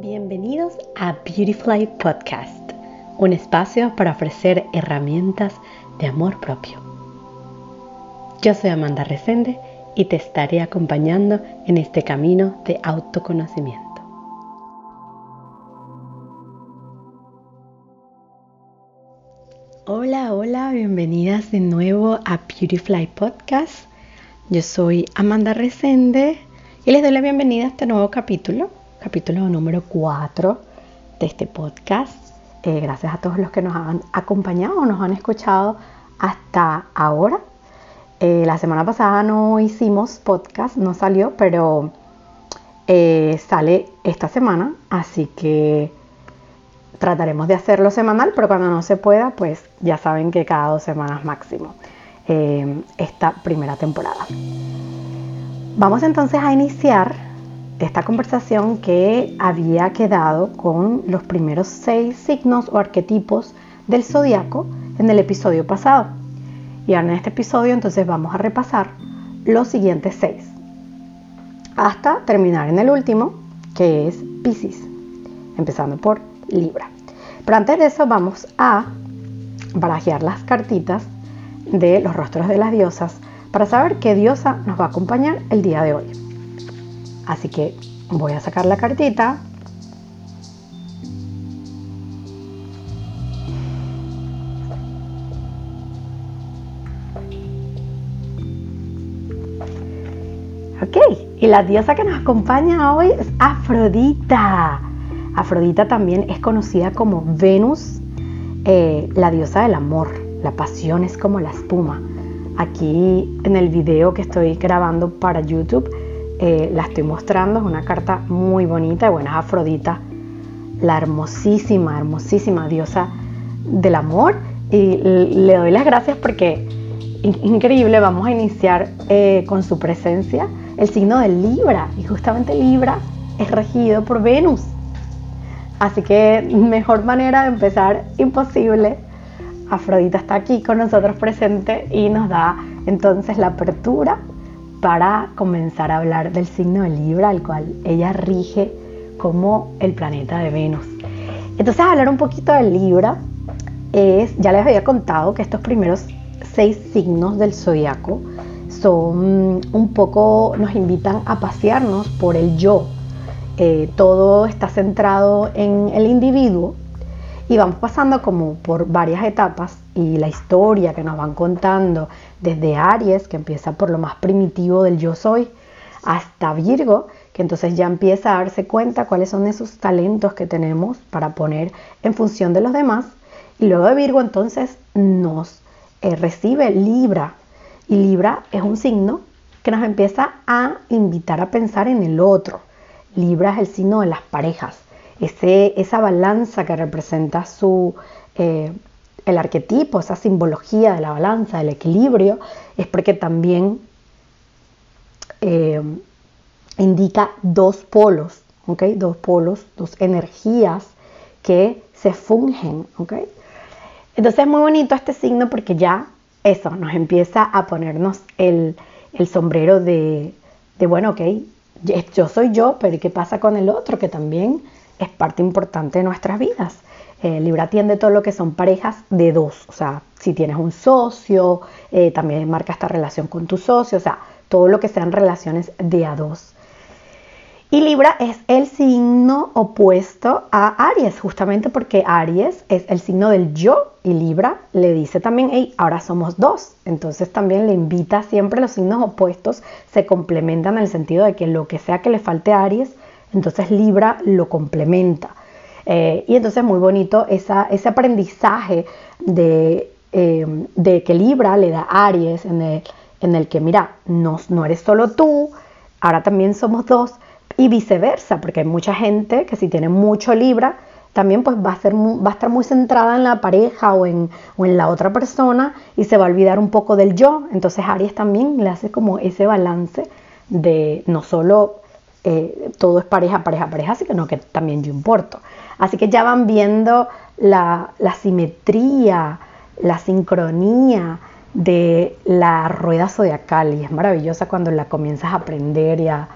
Bienvenidos a Beautifly Podcast, un espacio para ofrecer herramientas de amor propio. Yo soy Amanda Resende y te estaré acompañando en este camino de autoconocimiento. Hola, hola, bienvenidas de nuevo a Beautifly Podcast. Yo soy Amanda Resende y les doy la bienvenida a este nuevo capítulo capítulo número 4 de este podcast. Eh, gracias a todos los que nos han acompañado, nos han escuchado hasta ahora. Eh, la semana pasada no hicimos podcast, no salió, pero eh, sale esta semana, así que trataremos de hacerlo semanal, pero cuando no se pueda, pues ya saben que cada dos semanas máximo esta primera temporada. Vamos entonces a iniciar esta conversación que había quedado con los primeros seis signos o arquetipos del zodiaco en el episodio pasado. Y ahora en este episodio entonces vamos a repasar los siguientes seis hasta terminar en el último que es Pisces, empezando por Libra. Pero antes de eso vamos a barajear las cartitas de los rostros de las diosas para saber qué diosa nos va a acompañar el día de hoy. Así que voy a sacar la cartita. Ok, y la diosa que nos acompaña hoy es Afrodita. Afrodita también es conocida como Venus, eh, la diosa del amor. La pasión es como la espuma. Aquí en el video que estoy grabando para YouTube eh, la estoy mostrando, es una carta muy bonita, bueno, es Afrodita, la hermosísima, hermosísima diosa del amor. Y le doy las gracias porque increíble, vamos a iniciar eh, con su presencia el signo de Libra. Y justamente Libra es regido por Venus. Así que mejor manera de empezar imposible. Afrodita está aquí con nosotros presente y nos da entonces la apertura para comenzar a hablar del signo de Libra, al cual ella rige como el planeta de Venus. Entonces, hablar un poquito de Libra es, ya les había contado que estos primeros seis signos del zodiaco son un poco, nos invitan a pasearnos por el yo. Eh, todo está centrado en el individuo y vamos pasando como por varias etapas y la historia que nos van contando desde Aries, que empieza por lo más primitivo del yo soy, hasta Virgo, que entonces ya empieza a darse cuenta cuáles son esos talentos que tenemos para poner en función de los demás. Y luego de Virgo entonces nos eh, recibe Libra. Y Libra es un signo que nos empieza a invitar a pensar en el otro. Libra es el signo de las parejas, esa balanza que representa su, eh, el arquetipo, esa simbología de la balanza, del equilibrio, es porque también eh, indica dos polos, ¿ok? Dos polos, dos energías que se fungen, ¿ok? Entonces es muy bonito este signo porque ya eso nos empieza a ponernos el, sombrero de, de, bueno, ok, yo soy yo, pero ¿qué pasa con el otro que también es parte importante de nuestras vidas? Eh, Libra atiende todo lo que son parejas de dos, o sea, si tienes un socio, eh, también marca esta relación con tu socio, o sea, todo lo que sean relaciones de a dos. Y Libra es el signo opuesto a Aries, justamente porque Aries es el signo del yo y Libra le dice también, hey, ahora somos dos. Entonces también le invita siempre los signos opuestos se complementan en el sentido de que lo que sea que le falte a Aries, entonces Libra lo complementa. Eh, y entonces muy bonito ese aprendizaje de, eh, de, que Libra le da a Aries en el, en el que, mira, no, no eres solo tú, ahora también somos dos, y viceversa, porque hay mucha gente que si tiene mucho Libra, también pues va a, ser, va a estar muy centrada en la pareja o en, o en la otra persona y se va a olvidar un poco del yo. Entonces Aries también le hace como ese balance de no solo eh, todo es pareja, pareja, pareja, sino que también yo importo. Así que ya van viendo la, simetría, la sincronía de la rueda zodiacal y es maravillosa cuando la comienzas a aprender y a,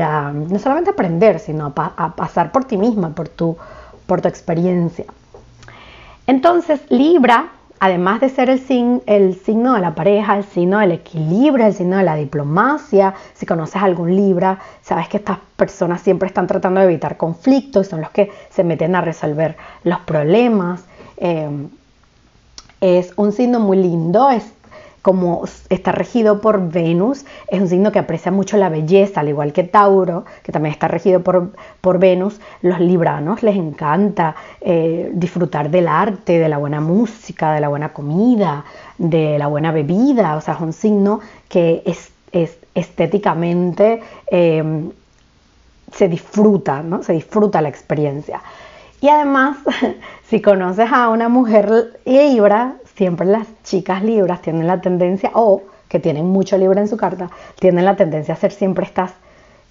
a no solamente aprender, sino a, pasar por ti misma, por tu, por tu experiencia. Entonces, Libra, además de ser el, signo de la pareja, el signo del equilibrio, el signo de la diplomacia, si conoces algún Libra, sabes que estas personas siempre están tratando de evitar conflictos, son los que se meten a resolver los problemas. Eh, es un signo muy lindo, es como está regido por Venus, es un signo que aprecia mucho la belleza, al igual que Tauro, que también está regido por, por Venus, los libranos les encanta eh, disfrutar del arte, de la buena música, de la buena comida, de la buena bebida, o sea, es un signo que es, estéticamente em, se disfruta, ¿no? Se disfruta la experiencia. Y además, si conoces a una mujer libra, siempre las chicas libras tienen la tendencia, o que tienen mucho libra en su carta, tienen la tendencia a ser siempre estas,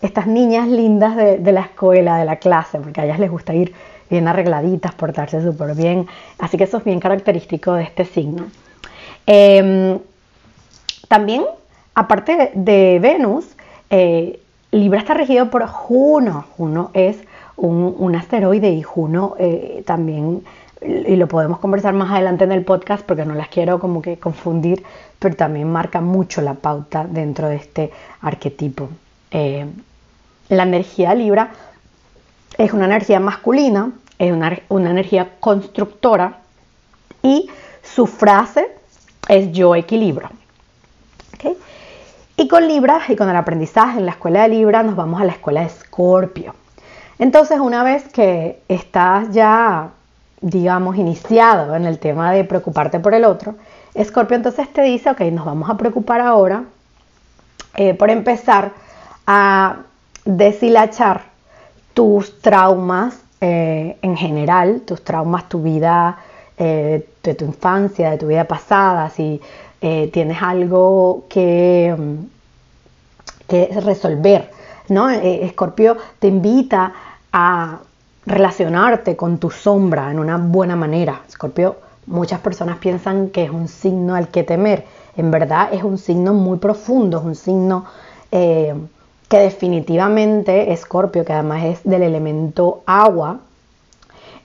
estas niñas lindas de, la escuela, de la clase, porque a ellas les gusta ir bien arregladitas, portarse súper bien. Así que eso es bien característico de este signo. Em, también, aparte de Venus, eh, Libra está regido por Juno. Juno es un, asteroide y Juno eh, también y lo podemos conversar más adelante en el podcast porque no las quiero como que confundir, pero también marca mucho la pauta dentro de este arquetipo. Eh, la energía Libra es una energía masculina, es una, energía constructora y su frase es yo equilibro. Y con Libra y con el aprendizaje en la escuela de Libra nos vamos a la escuela de Escorpio. Entonces una vez que estás ya digamos, iniciado en el tema de preocuparte por el otro, Escorpio entonces te dice, ok, nos vamos a preocupar ahora eh, por empezar a deshilachar tus traumas eh, en general, tus traumas, tu vida eh, de tu infancia, de tu vida pasada, si tienes algo que, que resolver, ¿no? Escorpio te invita a relacionarte con tu sombra en una buena manera. Escorpio, muchas personas piensan que es un signo al que temer. En verdad es un signo muy profundo, es un signo eh, que definitivamente Escorpio, que además es del elemento agua,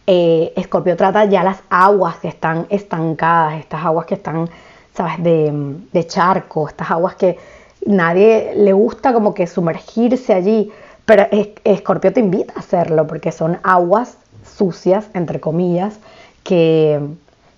eh, Escorpio trata ya las aguas que están estancadas, estas aguas que están, sabes, de, de charco, estas aguas que nadie le gusta como que sumergirse allí pero Escorpio te invita a hacerlo porque son aguas sucias, entre comillas, que,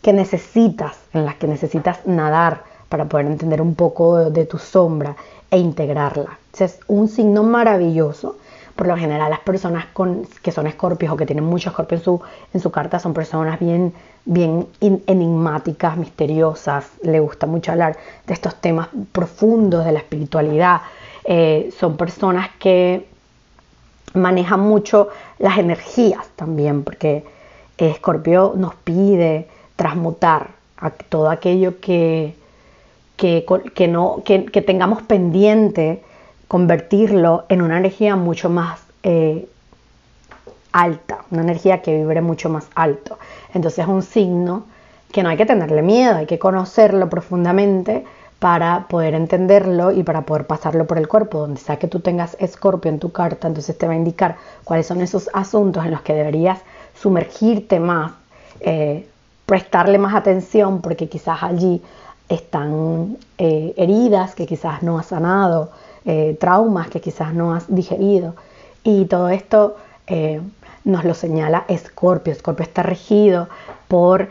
necesitas, en las que necesitas nadar para poder entender un poco de, tu sombra e integrarla. es un signo maravilloso. Por lo general, las personas con, que son escorpios o que tienen mucho escorpio en su, en su carta son personas bien, bien enigmáticas, misteriosas. Le gusta mucho hablar de estos temas profundos de la espiritualidad. Eh, son personas que maneja mucho las energías también, porque Escorpio nos pide transmutar todo aquello que, que, no, que, tengamos pendiente, convertirlo en una energía mucho más eh, alta, una energía que vibre mucho más alto. Entonces es un signo que no hay que tenerle miedo, hay que conocerlo profundamente para poder entenderlo y para poder pasarlo por el cuerpo. Donde sea que tú tengas escorpio en tu carta, entonces te va a indicar cuáles son esos asuntos en los que deberías sumergirte más, eh, prestarle más atención, porque quizás allí están eh, heridas que quizás no has sanado, eh, traumas que quizás no has digerido. Y todo esto nos lo señala Escorpio. Escorpio está regido por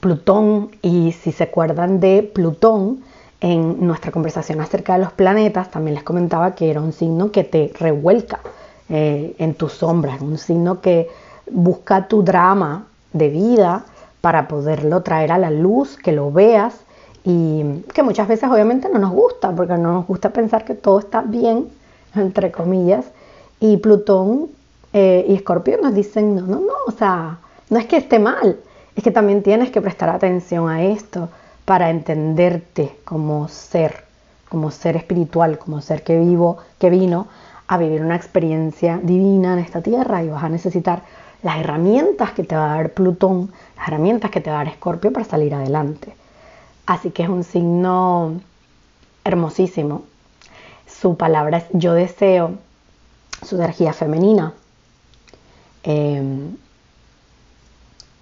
Plutón, y si se acuerdan de Plutón, en nuestra conversación acerca de los planetas, también les comentaba que era un signo que te revuelca eh, en tus sombras, un signo que busca tu drama de vida para poderlo traer a la luz, que lo veas y que muchas veces obviamente no nos gusta, porque no nos gusta pensar que todo está bien, entre comillas, y Plutón eh, y Escorpio nos dicen, no, no, no, o sea, no es que esté mal, es que también tienes que prestar atención a esto para entenderte como ser, como ser espiritual, como ser que vivo, que vino a vivir una experiencia divina en esta tierra y vas a necesitar las herramientas que te va a dar Plutón, las herramientas que te va a dar Escorpio para salir adelante. Así que es un signo hermosísimo. su palabra es yo deseo, su energía femenina. Em,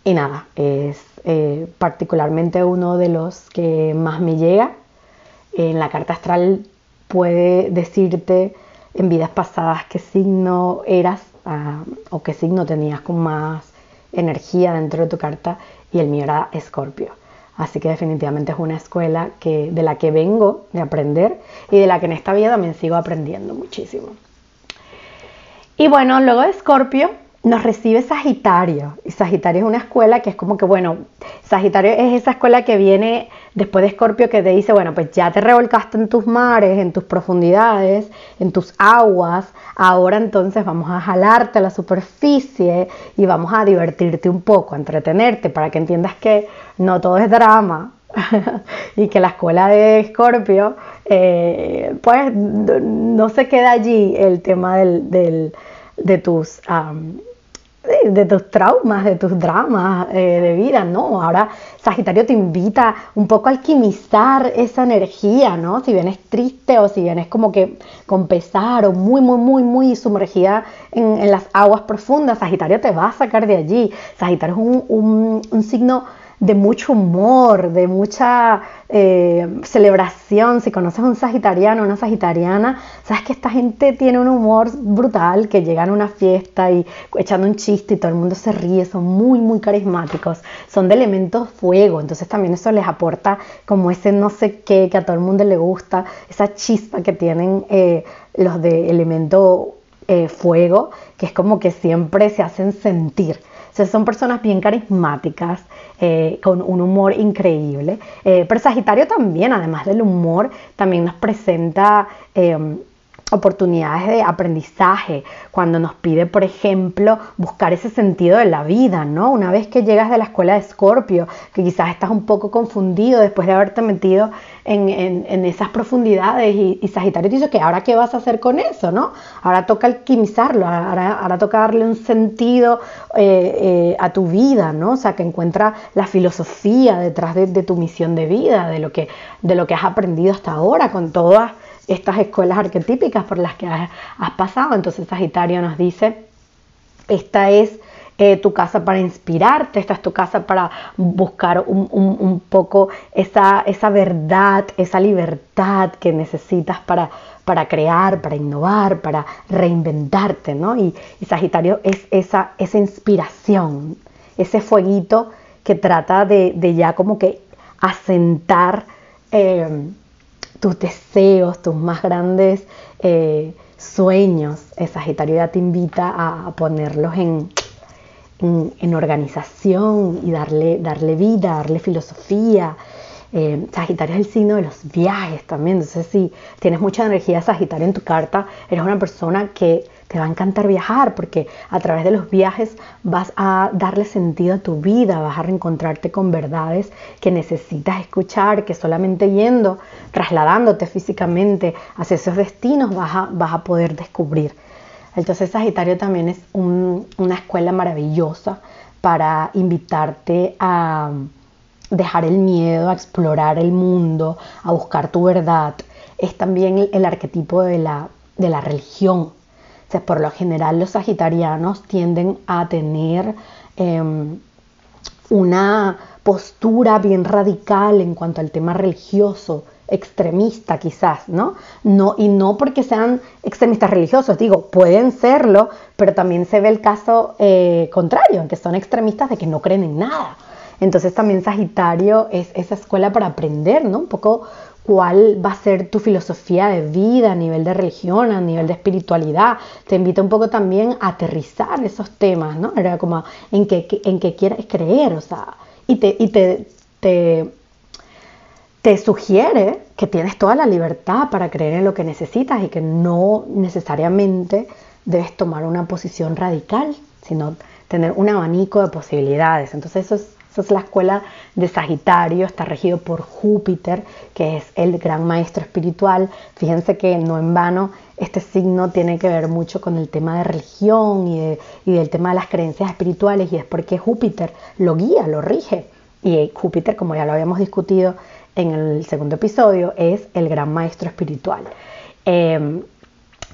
y nada, es eh, particularmente uno de los que más me llega. En la carta astral puede decirte en vidas pasadas qué signo eras ah, o qué signo tenías con más energía dentro de tu carta y el mío era Escorpio. Así que definitivamente es una escuela que, de la que vengo de aprender y de la que en esta vida también sigo aprendiendo muchísimo. Y bueno, luego de Escorpio nos recibe Sagitario. Y Sagitario es una escuela que es como que, bueno, Sagitario es esa escuela que viene después de Escorpio que te dice, bueno, pues ya te revolcaste en tus mares, en tus profundidades, en tus aguas, ahora entonces vamos a jalarte a la superficie y vamos a divertirte un poco, a entretenerte, para que entiendas que no todo es drama. y que la escuela de Escorpio, eh, pues no se queda allí el tema del, de tus de, tus traumas, de tus dramas eh, de vida, ¿no? Ahora Sagitario te invita un poco a alquimizar esa energía, ¿no? Si vienes triste o si vienes como que con pesar o muy, muy, muy, muy sumergida en, las aguas profundas, Sagitario te va a sacar de allí. Sagitario es un, un signo de mucho humor, de mucha eh, celebración. Si conoces a un sagitariano, una sagitariana, sabes que esta gente tiene un humor brutal, que llegan a una fiesta y echando un chiste y todo el mundo se ríe, son muy, muy carismáticos, son de elementos fuego, entonces también eso les aporta como ese no sé qué que a todo el mundo le gusta, esa chispa que tienen eh, los de elemento eh, fuego, que es como que siempre se hacen sentir son personas bien carismáticas, eh, con un humor increíble. Eh, pero Sagitario también, además del humor, también nos presenta eh, oportunidades de aprendizaje, cuando nos pide, por ejemplo, buscar ese sentido de la vida, ¿no? Una vez que llegas de la escuela de Escorpio, que quizás estás un poco confundido después de haberte metido en, esas profundidades y, Sagitario te dice que ahora qué vas a hacer con eso, ¿no? Ahora toca alquimizarlo, ahora, toca darle un sentido eh, eh, a tu vida, ¿no? O sea, que encuentra la filosofía detrás de, tu misión de vida, de lo, que, de lo que has aprendido hasta ahora con todas estas escuelas arquetípicas por las que has, pasado. Entonces Sagitario nos dice, esta es eh, tu casa para inspirarte, esta es tu casa para buscar un, poco esa, esa, verdad, esa libertad que necesitas para, para crear, para innovar, para reinventarte, ¿no? Y, Sagitario es esa, esa inspiración, ese fueguito que trata de, ya como que asentar eh, tus deseos, tus más grandes eh, sueños. Sagitario ya te invita a ponerlos en, en, organización y darle, darle vida, darle filosofía. Eh, Sagitario es el signo de los viajes también. Entonces, si tienes mucha energía Sagitario en tu carta, eres una persona que te va a encantar viajar porque a través de los viajes vas a darle sentido a tu vida, vas a reencontrarte con verdades que necesitas escuchar, que solamente yendo, trasladándote físicamente hacia esos destinos vas a, vas a poder descubrir. Entonces Sagitario también es una escuela maravillosa para invitarte a dejar el miedo, a explorar el mundo, a buscar tu verdad. Es también el, arquetipo de la, de la religión por lo general los sagitarianos tienden a tener em, una postura bien radical en cuanto al tema religioso, extremista quizás, ¿no? ¿no? Y no porque sean extremistas religiosos, digo, pueden serlo, pero también se ve el caso eh, contrario, que son extremistas de que no creen en nada. Entonces también Sagitario es esa escuela para aprender, ¿no? Un poco cuál va a ser tu filosofía de vida a nivel de religión, a nivel de espiritualidad. Te invita un poco también a aterrizar esos temas, ¿no? Era como en qué en que quieres creer, o sea, y te, y te, te, te sugiere que tienes toda la libertad para creer en lo que necesitas y que no necesariamente debes tomar una posición radical, sino tener un abanico de posibilidades. Entonces eso es es la escuela de Sagitario, está regido por Júpiter, que es el gran maestro espiritual. Fíjense que no en vano este signo tiene que ver mucho con el tema de religión y, del tema de las creencias espirituales y es porque Júpiter lo guía, lo rige. Y Júpiter, como ya lo habíamos discutido en el segundo episodio, es el gran maestro espiritual. Em,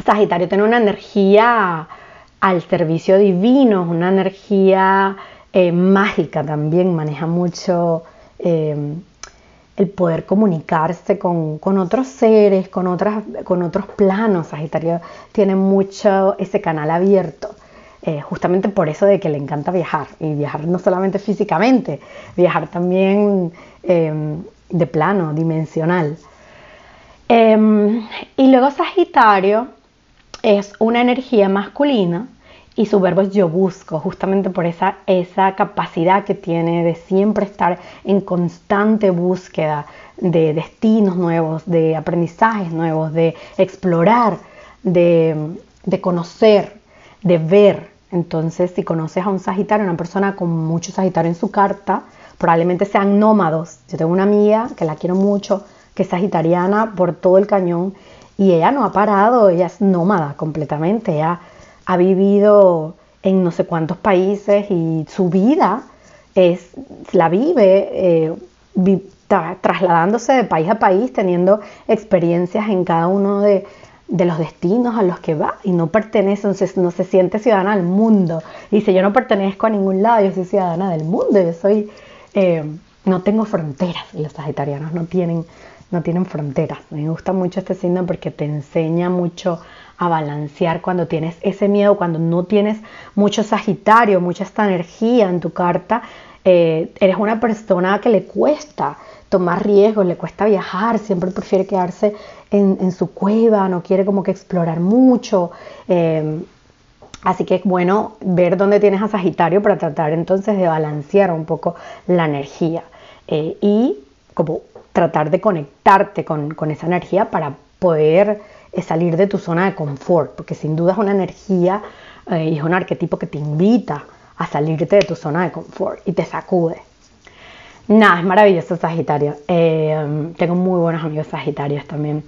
Sagitario tiene una energía al servicio divino, una energía eh, mágica también, maneja mucho em, el poder comunicarse con, otros seres, con, otras, con otros planos. Sagitario tiene mucho ese canal abierto. Eh, justamente por eso de que le encanta viajar y viajar no solamente físicamente, viajar también em, de plano, dimensional. Em, y luego Sagitario es una energía masculina y su verbo es yo busco, justamente por esa, esa capacidad que tiene de siempre estar en constante búsqueda de destinos nuevos, de aprendizajes nuevos, de explorar, de, de conocer, de ver. Entonces, si conoces a un Sagitario, una persona con mucho Sagitario en su carta, probablemente sean nómados. Yo tengo una amiga que la quiero mucho, que es sagitariana por todo el cañón y ella no ha parado, ella es nómada completamente, ella ha vivido en no sé cuántos países y su vida es, la vive eh, trasladándose de país a país, teniendo experiencias en cada uno de, los destinos a los que va y no pertenece, no se, no se siente ciudadana del mundo. Dice, yo no pertenezco a ningún lado, yo soy ciudadana del mundo, yo soy, eh, no tengo fronteras, y los sagitarianos no tienen, no tienen fronteras. Me gusta mucho este signo porque te enseña mucho a balancear cuando tienes ese miedo, cuando no tienes mucho Sagitario, mucha esta energía en tu carta, eh, eres una persona que le cuesta tomar riesgos, le cuesta viajar, siempre prefiere quedarse en, su cueva, no quiere como que explorar mucho. Eh, así que es bueno ver dónde tienes a Sagitario para tratar entonces de balancear un poco la energía eh, y como tratar de conectarte con, con esa energía para poder es salir de tu zona de confort, porque sin duda es una energía eh, y es un arquetipo que te invita a salirte de tu zona de confort y te sacude. Nada, es maravilloso Sagitario. Eh, tengo muy buenos amigos Sagitarios también.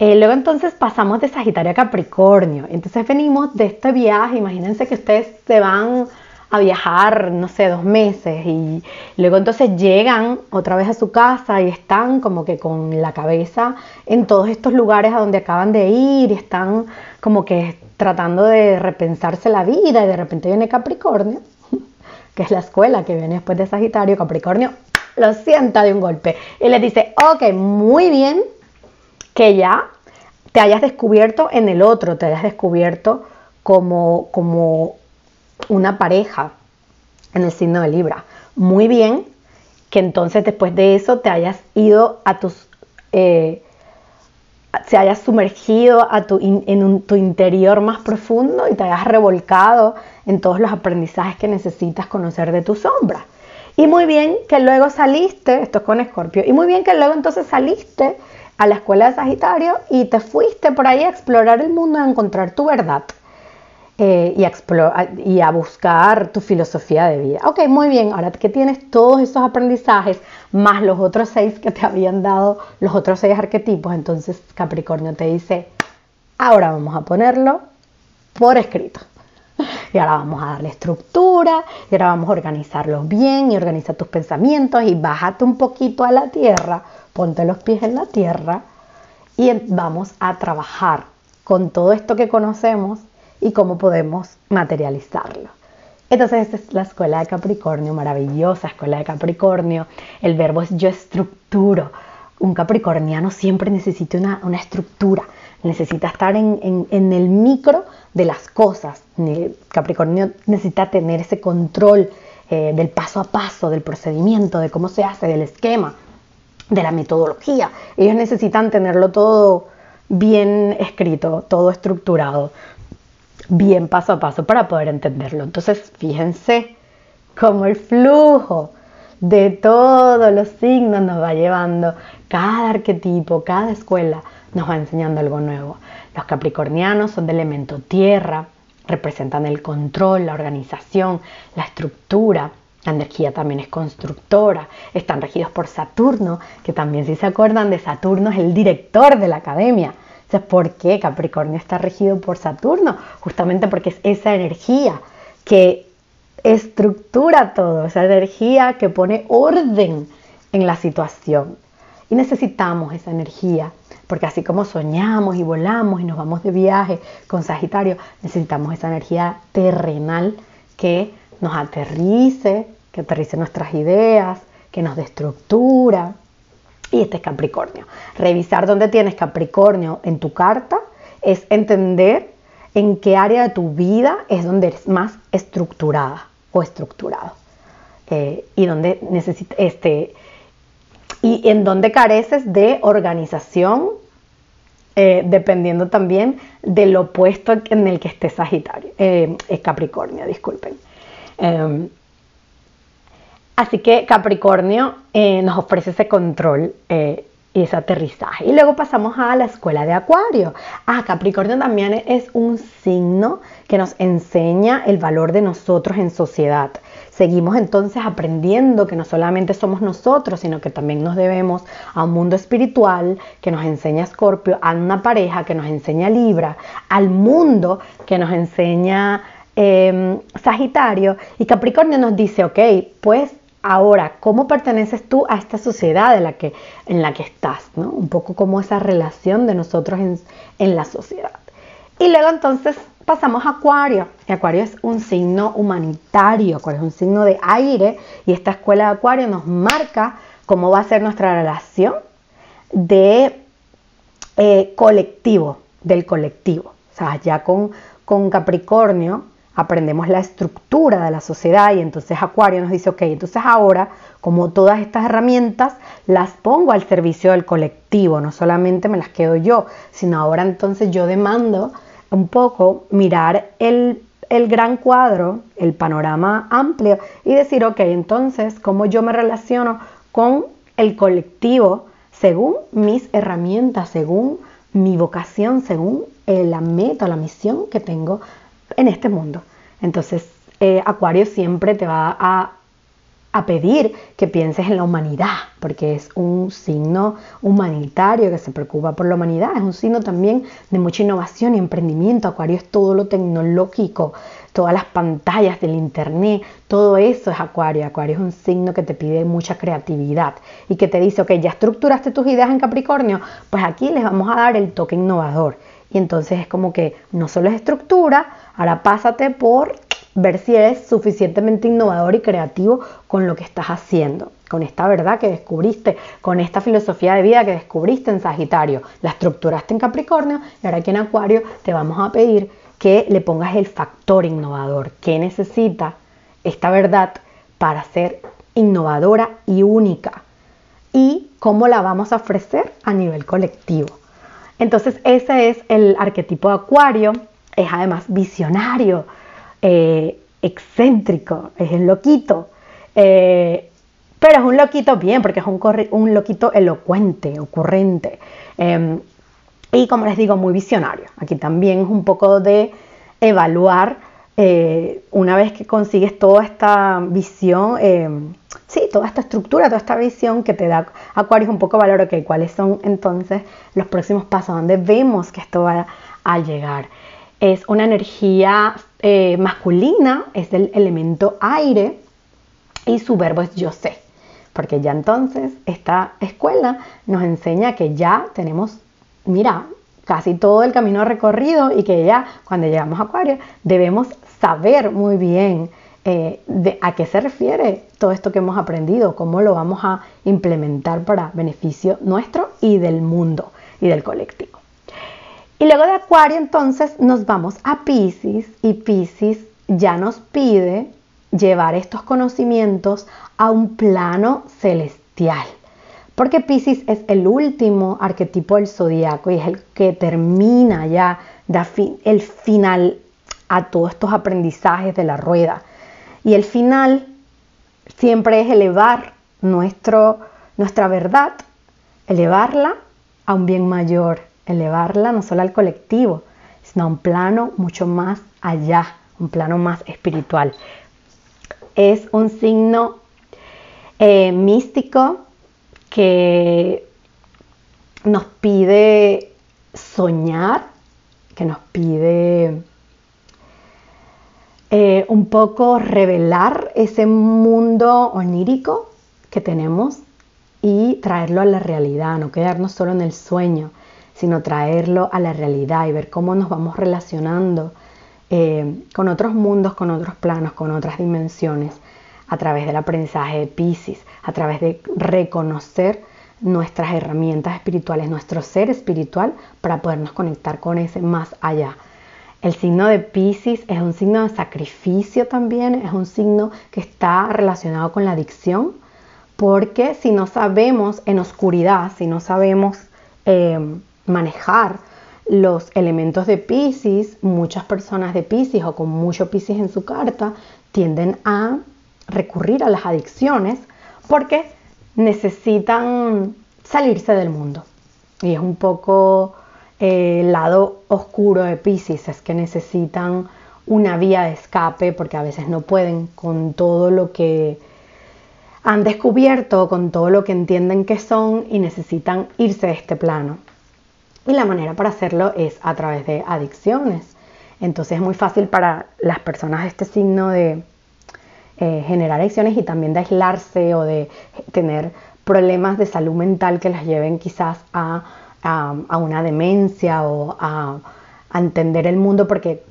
Eh, luego entonces pasamos de Sagitario a Capricornio. Entonces venimos de este viaje, imagínense que ustedes se van a viajar, no sé, dos meses y luego entonces llegan otra vez a su casa y están como que con la cabeza en todos estos lugares a donde acaban de ir y están como que tratando de repensarse la vida y de repente viene Capricornio, que es la escuela que viene después de Sagitario, Capricornio lo sienta de un golpe y les dice, ok, muy bien que ya te hayas descubierto en el otro, te hayas descubierto como, como una pareja en el signo de Libra. Muy bien que entonces después de eso te hayas ido a tus... Eh, se hayas sumergido a tu en tu interior más profundo y te hayas revolcado en todos los aprendizajes que necesitas conocer de tu sombra. Y muy bien que luego saliste, esto es con Escorpio, y muy bien que luego entonces saliste a la escuela de Sagitario y te fuiste por ahí a explorar el mundo, a encontrar tu verdad. Eh, y, a buscar tu filosofía de vida. Ok, muy bien, ahora que tienes todos esos aprendizajes, más los otros seis que te habían dado, los otros seis arquetipos, entonces Capricornio te dice, ahora vamos a ponerlo por escrito. Y ahora vamos a darle estructura, y ahora vamos a organizarlos bien y organiza tus pensamientos y bájate un poquito a la tierra, ponte los pies en la tierra y vamos a trabajar con todo esto que conocemos y cómo podemos materializarlo. Entonces, esta es la escuela de Capricornio, maravillosa escuela de Capricornio. El verbo es yo estructuro. Un capricorniano siempre necesita una, estructura, necesita estar en, el micro de las cosas. Capricornio necesita tener ese control eh, del paso a paso, del procedimiento, de cómo se hace, del esquema, de la metodología. Ellos necesitan tenerlo todo bien escrito, todo estructurado bien paso a paso para poder entenderlo. Entonces, fíjense cómo el flujo de todos los signos nos va llevando, cada arquetipo, cada escuela nos va enseñando algo nuevo. Los capricornianos son de elemento tierra, representan el control, la organización, la estructura. La energía también es constructora, están regidos por Saturno, que también si se acuerdan de Saturno es el director de la academia. ¿Por qué Capricornio está regido por Saturno? Justamente porque es esa energía que estructura todo, esa energía que pone orden en la situación. Y necesitamos esa energía porque así como soñamos y volamos y nos vamos de viaje con Sagitario, necesitamos esa energía terrenal que nos aterrice, que aterrice nuestras ideas, que nos dé estructura. Y este es Capricornio. Revisar dónde tienes Capricornio en tu carta es entender en qué área de tu vida es donde eres más estructurada o estructurado. Eh, y donde necesita, este, y en donde careces de organización, eh, dependiendo también del opuesto en el que esté Sagitario, eh, es Capricornio, disculpen. Así que Capricornio nos ofrece ese control y ese aterrizaje. Y luego pasamos a la escuela de Acuario. Ah, Capricornio también es un signo que nos enseña el valor de nosotros en sociedad. Seguimos entonces aprendiendo que no solamente somos nosotros, sino que también nos debemos a un mundo espiritual que nos enseña Escorpio, a una pareja que nos enseña Libra, al mundo que nos enseña em, Sagitario. Y Capricornio nos dice, ok, pues Ahora, ¿cómo perteneces tú a esta sociedad en la que, en la que estás? ¿no? Un poco como esa relación de nosotros en, la sociedad. Y luego entonces pasamos a Acuario. Y Acuario es un signo humanitario, Acuario es un signo de aire y esta escuela de Acuario nos marca cómo va a ser nuestra relación de eh, colectivo, del colectivo. O sea, ya con Capricornio aprendemos la estructura de la sociedad y entonces Acuario nos dice, ok, entonces ahora como todas estas herramientas las pongo al servicio del colectivo, no solamente me las quedo yo, sino ahora entonces yo demando un poco mirar el, el gran cuadro, el panorama amplio y decir, ok, entonces cómo yo me relaciono con el colectivo según mis herramientas, según mi vocación, según la meta, la misión que tengo en este mundo. Entonces, eh, Acuario siempre te va a, a, pedir que pienses en la humanidad, porque es un signo humanitario que se preocupa por la humanidad, es un signo también de mucha innovación y emprendimiento. Acuario es todo lo tecnológico, todas las pantallas del internet, todo eso es Acuario. Acuario es un signo que te pide mucha creatividad y que te dice, ok, ya estructuraste tus ideas en Capricornio, pues aquí les vamos a dar el toque innovador. Y entonces es como que no solo es estructura, ahora pásate por ver si eres suficientemente innovador y creativo con lo que estás haciendo, con esta verdad que descubriste, con esta filosofía de vida que descubriste en Sagitario, la estructuraste en Capricornio y ahora aquí en Acuario te vamos a pedir que le pongas el factor innovador, que necesita esta verdad para ser innovadora y única y cómo la vamos a ofrecer a nivel colectivo. Entonces ese es el arquetipo de Acuario, es además visionario, eh, excéntrico, es el loquito, eh, pero es un loquito bien, porque es un, un loquito elocuente, ocurrente, em, y como les digo, muy visionario. Aquí también es un poco de evaluar, eh, una vez que consigues toda esta visión, em, sí, toda esta estructura, toda esta visión que te da Acuario, un poco valor, ok, cuáles son entonces los próximos pasos, donde vemos que esto va a llegar. Es una energía eh, masculina, es del elemento aire y su verbo es yo sé, porque ya entonces esta escuela nos enseña que ya tenemos, mira, casi todo el camino recorrido y que ya cuando llegamos a Acuario debemos saber muy bien eh, a qué se refiere todo esto que hemos aprendido, cómo lo vamos a implementar para beneficio nuestro y del mundo y del colectivo. Y luego de Acuario entonces nos vamos a Pisces y Pisces ya nos pide llevar estos conocimientos a un plano celestial. Porque Pisces es el último arquetipo del zodiaco y es el que termina ya, da el final a todos estos aprendizajes de la rueda. Y el final siempre es elevar nuestro, nuestra verdad, elevarla a un bien mayor, elevarla no solo al colectivo, sino a un plano mucho más allá, un plano más espiritual. Es un signo eh, místico que nos pide soñar, que nos pide eh, un poco revelar ese mundo onírico que tenemos y traerlo a la realidad, no quedarnos solo en el sueño, sino traerlo a la realidad y ver cómo nos vamos relacionando eh, con otros mundos, con otros planos, con otras dimensiones, a través del aprendizaje de Pisces, a través de reconocer nuestras herramientas espirituales, nuestro ser espiritual, para podernos conectar con ese más allá. El signo de Pisces es un signo de sacrificio también, es un signo que está relacionado con la adicción, porque si no sabemos en oscuridad, si no sabemos eh, manejar los elementos de Pisces, muchas personas de Pisces o con mucho Pisces en su carta tienden a recurrir a las adicciones porque necesitan salirse del mundo. Y es un poco el lado oscuro de Pisces, es que necesitan una vía de escape porque a veces no pueden con todo lo que han descubierto, con todo lo que entienden que son y necesitan irse de este plano. Y la manera para hacerlo es a través de adicciones. Entonces es muy fácil para las personas de este signo de eh, generar adicciones y también de aislarse o de tener problemas de salud mental que las lleven quizás a, una demencia o a, entender el mundo porque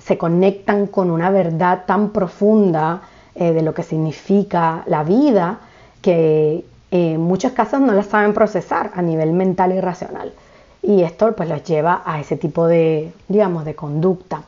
se conectan con una verdad tan profunda eh, de lo que significa la vida que eh, en muchos casos no la saben procesar a nivel mental y racional y esto pues los lleva a ese tipo de, digamos, de conducta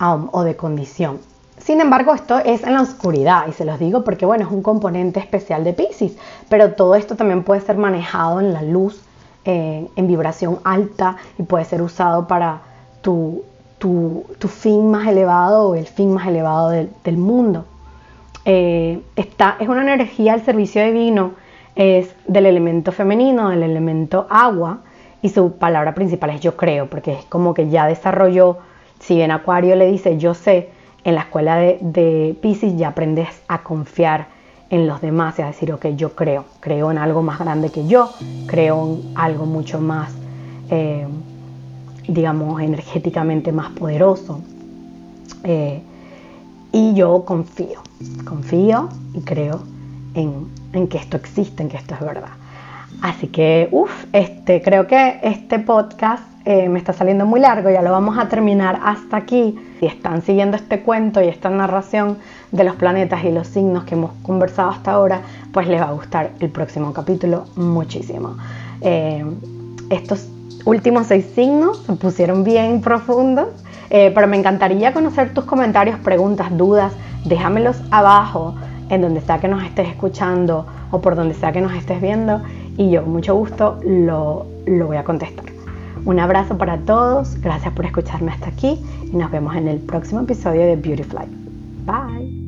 um, o de condición. Sin embargo, esto es en la oscuridad y se los digo porque, bueno, es un componente especial de Pisces, pero todo esto también puede ser manejado en la luz, en vibración alta y puede ser usado para tu, tu, fin más elevado o el fin más elevado del, mundo. Eh, está, es una energía al servicio divino, es del elemento femenino, del elemento agua, y su palabra principal es yo creo, porque es como que ya desarrolló, si en Acuario le dice yo sé, en la escuela de, de Pisces ya aprendes a confiar en los demás a decir, ok, yo creo, creo en algo más grande que yo, creo en algo mucho más, eh, digamos, energéticamente más poderoso. Eh, y yo confío, confío y creo en, en que esto existe, en que esto es verdad. Así que, uff, este, creo que este podcast eh, me está saliendo muy largo, ya lo vamos a terminar hasta aquí. Si están siguiendo este cuento y esta narración de los planetas y los signos que hemos conversado hasta ahora, pues les va a gustar el próximo capítulo muchísimo. Eh, estos últimos seis signos se pusieron bien profundos, eh, pero me encantaría conocer tus comentarios, preguntas, dudas, déjamelos abajo en donde sea que nos estés escuchando o por donde sea que nos estés viendo y yo con mucho gusto lo, lo voy a contestar. Un abrazo para todos, gracias por escucharme hasta aquí y nos vemos en el próximo episodio de Beauty Fly. Bye.